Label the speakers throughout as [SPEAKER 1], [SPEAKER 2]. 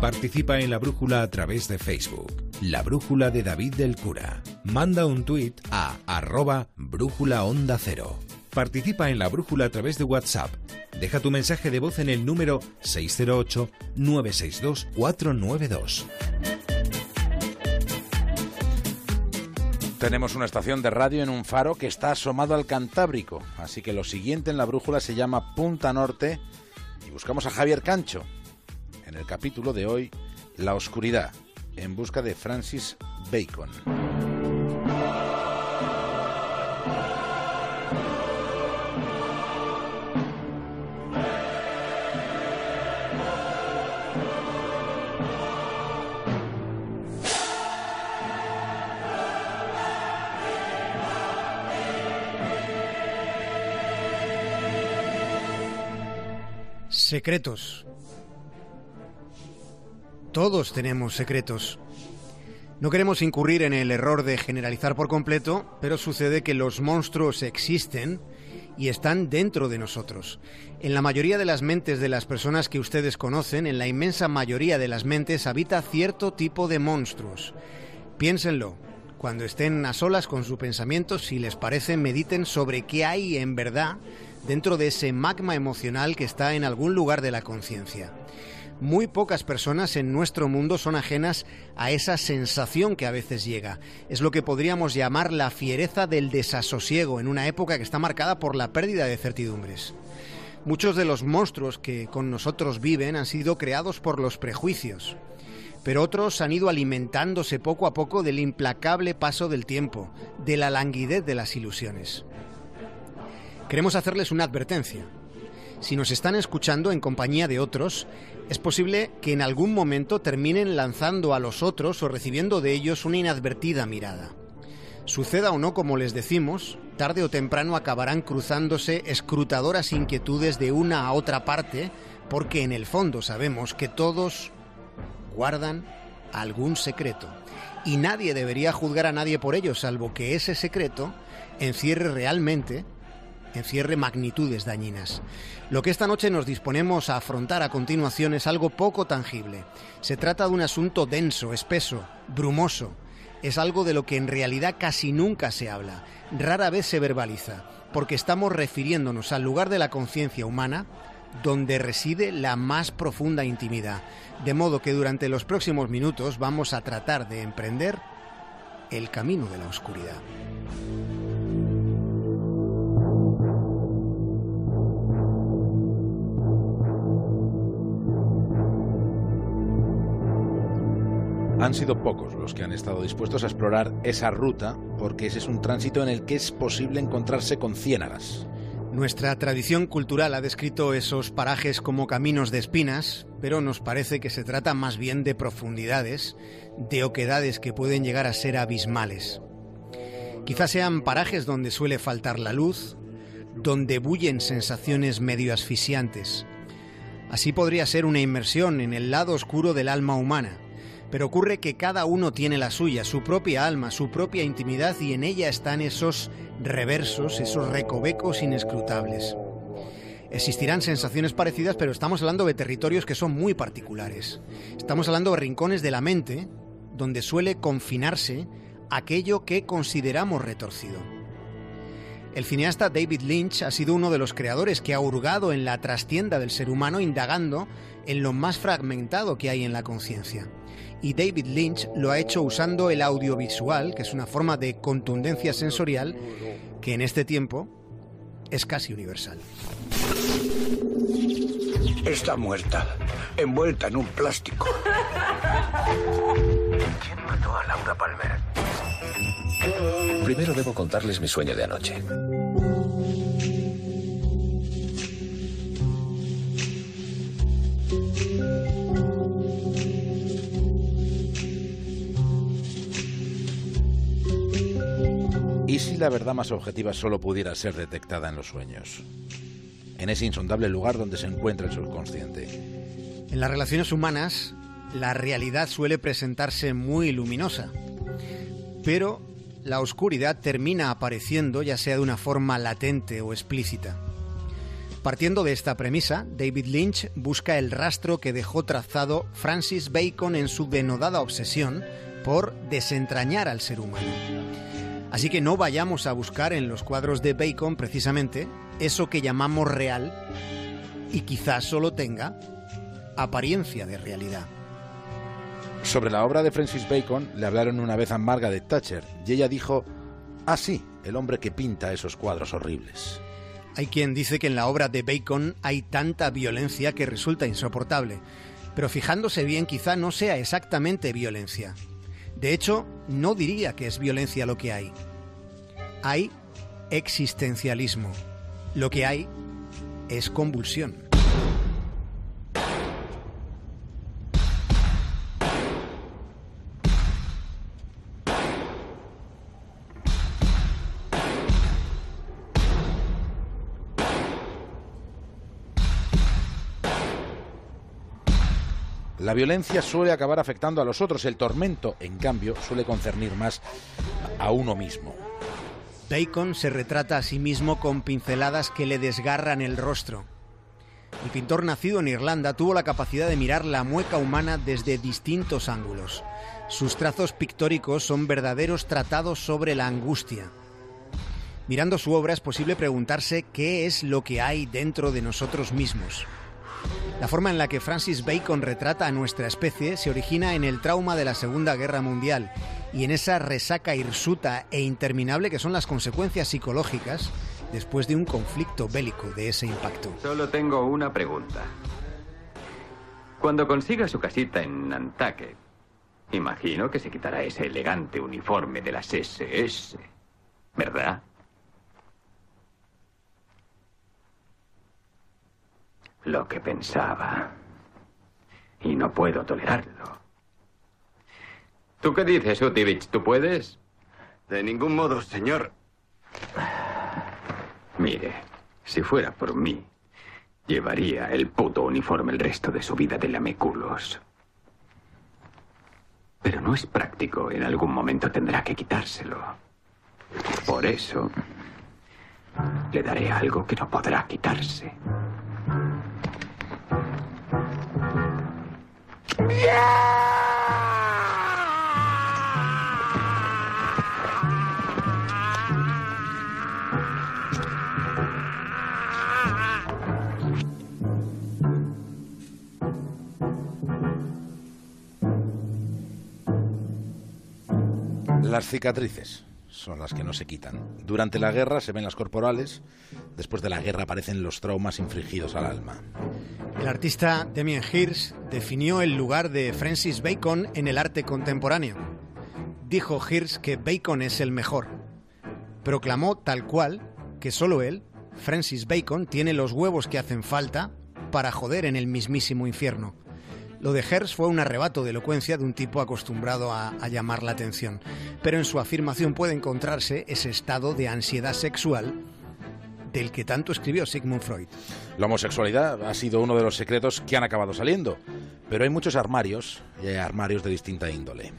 [SPEAKER 1] Participa en la brújula a través de Facebook. La brújula de David del Cura. Manda un tuit a arroba brújula cero. Participa en la brújula a través de WhatsApp. Deja tu mensaje de voz en el número 608-962-492.
[SPEAKER 2] Tenemos una estación de radio en un faro que está asomado al Cantábrico, así que lo siguiente en la brújula se llama Punta Norte y buscamos a Javier Cancho, en el capítulo de hoy, La Oscuridad, en busca de Francis Bacon.
[SPEAKER 3] Secretos. Todos tenemos secretos. No queremos incurrir en el error de generalizar por completo, pero sucede que los monstruos existen y están dentro de nosotros. En la mayoría de las mentes de las personas que ustedes conocen, en la inmensa mayoría de las mentes, habita cierto tipo de monstruos. Piénsenlo. Cuando estén a solas con su pensamiento, si les parece, mediten sobre qué hay en verdad dentro de ese magma emocional que está en algún lugar de la conciencia. Muy pocas personas en nuestro mundo son ajenas a esa sensación que a veces llega. Es lo que podríamos llamar la fiereza del desasosiego en una época que está marcada por la pérdida de certidumbres. Muchos de los monstruos que con nosotros viven han sido creados por los prejuicios, pero otros han ido alimentándose poco a poco del implacable paso del tiempo, de la languidez de las ilusiones. Queremos hacerles una advertencia. Si nos están escuchando en compañía de otros, es posible que en algún momento terminen lanzando a los otros o recibiendo de ellos una inadvertida mirada. Suceda o no como les decimos, tarde o temprano acabarán cruzándose escrutadoras inquietudes de una a otra parte, porque en el fondo sabemos que todos guardan algún secreto. Y nadie debería juzgar a nadie por ello, salvo que ese secreto encierre realmente encierre magnitudes dañinas. Lo que esta noche nos disponemos a afrontar a continuación es algo poco tangible. Se trata de un asunto denso, espeso, brumoso. Es algo de lo que en realidad casi nunca se habla, rara vez se verbaliza, porque estamos refiriéndonos al lugar de la conciencia humana donde reside la más profunda intimidad. De modo que durante los próximos minutos vamos a tratar de emprender el camino de la oscuridad.
[SPEAKER 2] Han sido pocos los que han estado dispuestos a explorar esa ruta porque ese es un tránsito en el que es posible encontrarse con ciénagas.
[SPEAKER 3] Nuestra tradición cultural ha descrito esos parajes como caminos de espinas, pero nos parece que se trata más bien de profundidades, de oquedades que pueden llegar a ser abismales. Quizás sean parajes donde suele faltar la luz, donde bullen sensaciones medio asfixiantes. Así podría ser una inmersión en el lado oscuro del alma humana, pero ocurre que cada uno tiene la suya, su propia alma, su propia intimidad y en ella están esos reversos, esos recovecos inescrutables. Existirán sensaciones parecidas, pero estamos hablando de territorios que son muy particulares. Estamos hablando de rincones de la mente donde suele confinarse aquello que consideramos retorcido. El cineasta David Lynch ha sido uno de los creadores que ha hurgado en la trastienda del ser humano indagando en lo más fragmentado que hay en la conciencia y David Lynch lo ha hecho usando el audiovisual, que es una forma de contundencia sensorial que en este tiempo es casi universal.
[SPEAKER 4] Está muerta, envuelta en un plástico.
[SPEAKER 5] ¿Quién mató a Laura Palmer?
[SPEAKER 6] Primero debo contarles mi sueño de anoche.
[SPEAKER 2] ¿Y si la verdad más objetiva solo pudiera ser detectada en los sueños? En ese insondable lugar donde se encuentra el subconsciente.
[SPEAKER 3] En las relaciones humanas, la realidad suele presentarse muy luminosa, pero la oscuridad termina apareciendo ya sea de una forma latente o explícita. Partiendo de esta premisa, David Lynch busca el rastro que dejó trazado Francis Bacon en su denodada obsesión por desentrañar al ser humano. Así que no vayamos a buscar en los cuadros de Bacon precisamente eso que llamamos real y quizás solo tenga apariencia de realidad.
[SPEAKER 2] Sobre la obra de Francis Bacon le hablaron una vez a Margaret Thatcher y ella dijo, ah sí, el hombre que pinta esos cuadros horribles.
[SPEAKER 3] Hay quien dice que en la obra de Bacon hay tanta violencia que resulta insoportable, pero fijándose bien quizá no sea exactamente violencia. De hecho, no diría que es violencia lo que hay. Hay existencialismo. Lo que hay es convulsión.
[SPEAKER 2] La violencia suele acabar afectando a los otros, el tormento, en cambio, suele concernir más a uno mismo.
[SPEAKER 3] Bacon se retrata a sí mismo con pinceladas que le desgarran el rostro. El pintor nacido en Irlanda tuvo la capacidad de mirar la mueca humana desde distintos ángulos. Sus trazos pictóricos son verdaderos tratados sobre la angustia. Mirando su obra es posible preguntarse qué es lo que hay dentro de nosotros mismos. La forma en la que Francis Bacon retrata a nuestra especie se origina en el trauma de la Segunda Guerra Mundial y en esa resaca hirsuta e interminable que son las consecuencias psicológicas después de un conflicto bélico de ese impacto.
[SPEAKER 7] Solo tengo una pregunta. Cuando consiga su casita en Nantucket, imagino que se quitará ese elegante uniforme de las SS, ¿verdad? Lo que pensaba. Y no puedo tolerarlo. ¿Tú qué dices, Utivich? ¿Tú puedes?
[SPEAKER 8] De ningún modo, señor.
[SPEAKER 7] Mire, si fuera por mí, llevaría el puto uniforme el resto de su vida de lameculos. Pero no es práctico. En algún momento tendrá que quitárselo. Por eso, le daré algo que no podrá quitarse.
[SPEAKER 2] Las cicatrices son las que no se quitan. Durante la guerra se ven las corporales, después de la guerra aparecen los traumas infligidos al alma.
[SPEAKER 3] El artista Damien Hirst definió el lugar de Francis Bacon en el arte contemporáneo. Dijo Hirst que Bacon es el mejor. Proclamó tal cual que solo él, Francis Bacon, tiene los huevos que hacen falta para joder en el mismísimo infierno. Lo de Hertz fue un arrebato de elocuencia de un tipo acostumbrado a, a, llamar la atención, pero en su afirmación puede encontrarse ese estado de ansiedad sexual del que tanto escribió Sigmund Freud.
[SPEAKER 2] La homosexualidad ha sido uno de los secretos que han acabado saliendo, pero hay muchos armarios y hay armarios de distinta índole.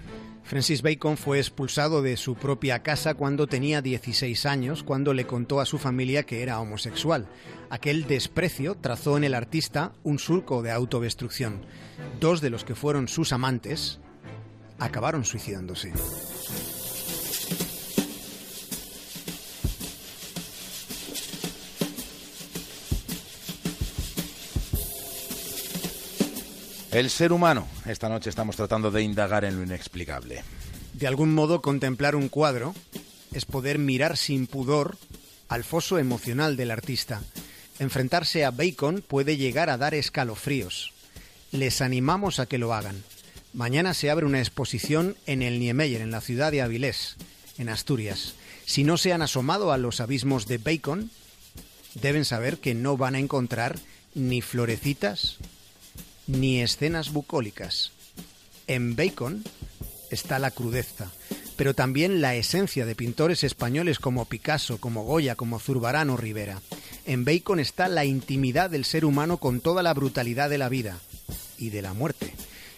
[SPEAKER 3] Francis Bacon fue expulsado de su propia casa cuando tenía 16 años, cuando le contó a su familia que era homosexual. Aquel desprecio trazó en el artista un surco de autodestrucción. Dos de los que fueron sus amantes acabaron suicidándose.
[SPEAKER 2] El ser humano. Esta noche estamos tratando de indagar en lo inexplicable.
[SPEAKER 3] De algún modo, contemplar un cuadro es poder mirar sin pudor al foso emocional del artista. Enfrentarse a Bacon puede llegar a dar escalofríos. Les animamos a que lo hagan. Mañana se abre una exposición en el Niemeyer, en la ciudad de Avilés, en Asturias. Si no se han asomado a los abismos de Bacon, deben saber que no van a encontrar ni florecitas ni escenas bucólicas. En Bacon está la crudeza, pero también la esencia de pintores españoles como Picasso, como Goya, como Zurbarán o Rivera. En Bacon está la intimidad del ser humano con toda la brutalidad de la vida y de la muerte.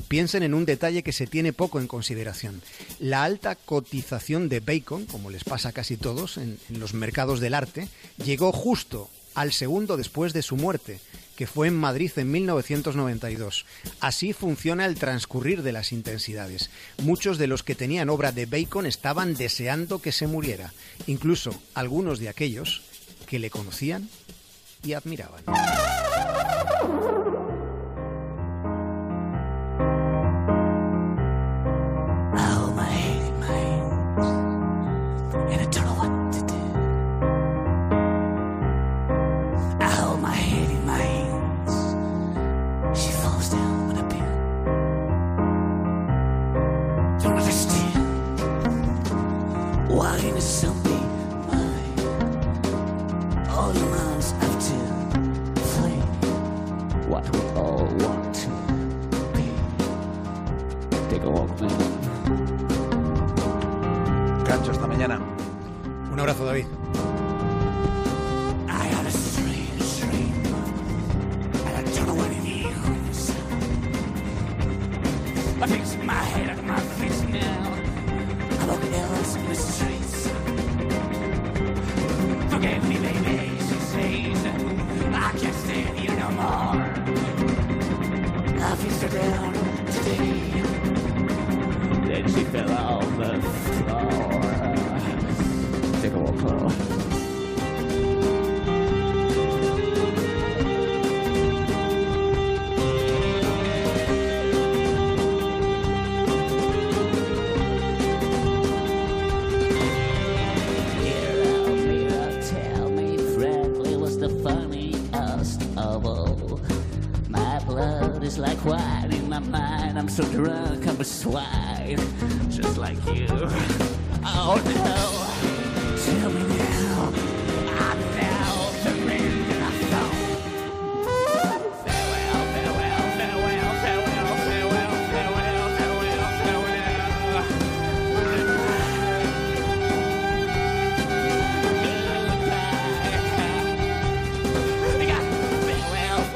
[SPEAKER 3] Piensen en un detalle que se tiene poco en consideración. La alta cotización de Bacon, como les pasa a casi todos en, en los mercados del arte, llegó justo
[SPEAKER 9] al segundo después de su muerte, que fue en Madrid en 1992. Así funciona el transcurrir de las intensidades. Muchos de los que tenían obra de Bacon estaban deseando que se muriera, incluso algunos de aquellos que le conocían y admiraban.
[SPEAKER 2] Cancho, hasta mañana.
[SPEAKER 9] Un abrazo, David.
[SPEAKER 10] I'm a just like you. Oh no.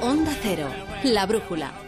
[SPEAKER 11] Onda Cero, la brújula.